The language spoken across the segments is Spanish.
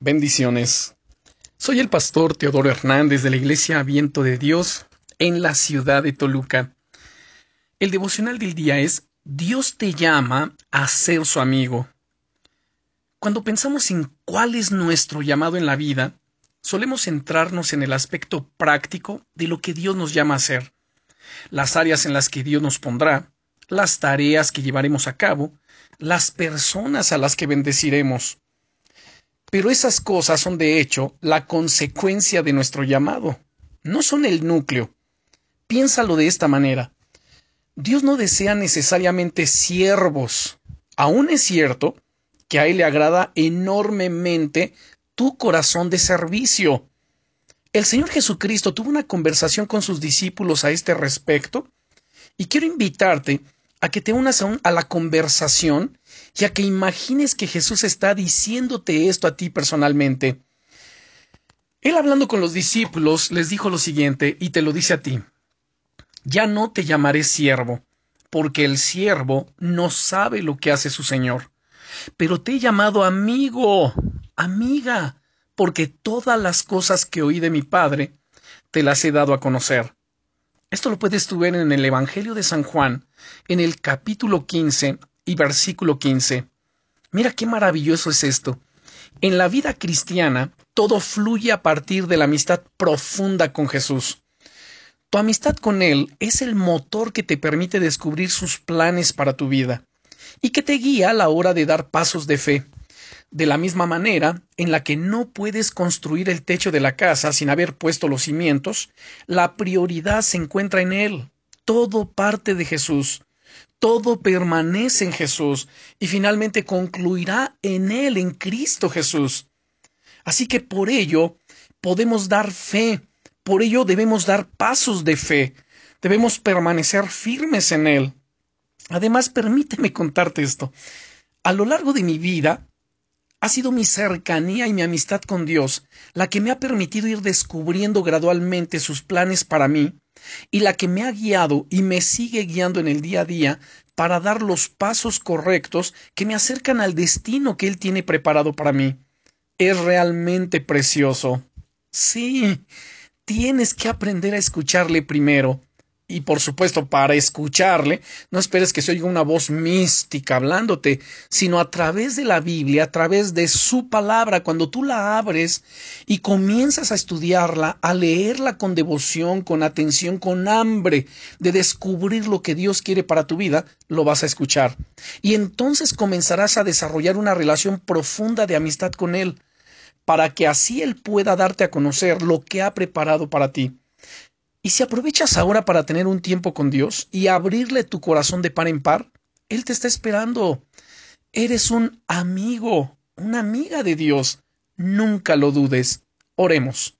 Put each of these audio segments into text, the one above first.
Bendiciones. Soy el pastor Teodoro Hernández de la Iglesia Viento de Dios en la ciudad de Toluca. El devocional del día es Dios te llama a ser su amigo. Cuando pensamos en cuál es nuestro llamado en la vida, solemos centrarnos en el aspecto práctico de lo que Dios nos llama a hacer, las áreas en las que Dios nos pondrá, las tareas que llevaremos a cabo, las personas a las que bendeciremos. Pero esas cosas son de hecho la consecuencia de nuestro llamado, no son el núcleo. Piénsalo de esta manera. Dios no desea necesariamente siervos. Aún es cierto que a Él le agrada enormemente tu corazón de servicio. El Señor Jesucristo tuvo una conversación con sus discípulos a este respecto y quiero invitarte a que te unas a, la conversación y a que imagines que Jesús está diciéndote esto a ti personalmente. Él hablando con los discípulos les dijo lo siguiente y te lo dice a ti. Ya no te llamaré siervo, porque el siervo no sabe lo que hace su Señor. Pero te he llamado amigo, amiga, porque todas las cosas que oí de mi Padre te las he dado a conocer. Esto lo puedes tú ver en el Evangelio de San Juan, en el capítulo 15 y versículo 15. Mira qué maravilloso es esto. En la vida cristiana, todo fluye a partir de la amistad profunda con Jesús. Tu amistad con Él es el motor que te permite descubrir sus planes para tu vida y que te guía a la hora de dar pasos de fe. De la misma manera en la que no puedes construir el techo de la casa sin haber puesto los cimientos, la prioridad se encuentra en Él. Todo parte de Jesús. Todo permanece en Jesús y finalmente concluirá en Él, en Cristo Jesús. Así que por ello podemos dar fe, por ello debemos dar pasos de fe, debemos permanecer firmes en Él. Además, permíteme contarte esto. A lo largo de mi vida, ha sido mi cercanía y mi amistad con Dios la que me ha permitido ir descubriendo gradualmente sus planes para mí y la que me ha guiado y me sigue guiando en el día a día para dar los pasos correctos que me acercan al destino que Él tiene preparado para mí. Es realmente precioso. Sí, tienes que aprender a escucharle primero y por supuesto, para escucharle, no esperes que se oiga una voz mística hablándote, sino a través de la Biblia, a través de su palabra, cuando tú la abres y comienzas a estudiarla, a leerla con devoción, con atención, con hambre de descubrir lo que Dios quiere para tu vida, lo vas a escuchar. Y entonces comenzarás a desarrollar una relación profunda de amistad con Él, para que así Él pueda darte a conocer lo que ha preparado para ti. Y si aprovechas ahora para tener un tiempo con Dios y abrirle tu corazón de par en par, Él te está esperando. Eres un amigo, una amiga de Dios. Nunca lo dudes. Oremos.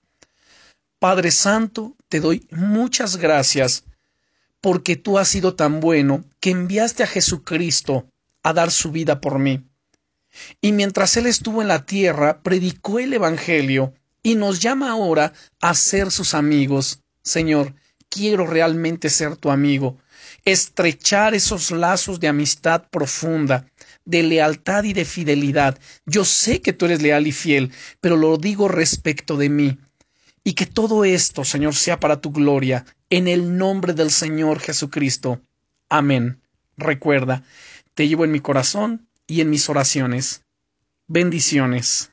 Padre Santo, te doy muchas gracias porque tú has sido tan bueno que enviaste a Jesucristo a dar su vida por mí. Y mientras Él estuvo en la tierra, predicó el Evangelio y nos llama ahora a ser sus amigos. Señor, quiero realmente ser tu amigo, estrechar esos lazos de amistad profunda, de lealtad y de fidelidad. Yo sé que tú eres leal y fiel, pero lo digo respecto de mí. Y que todo esto, Señor, sea para tu gloria, en el nombre del Señor Jesucristo. Amén. Recuerda, te llevo en mi corazón y en mis oraciones. Bendiciones.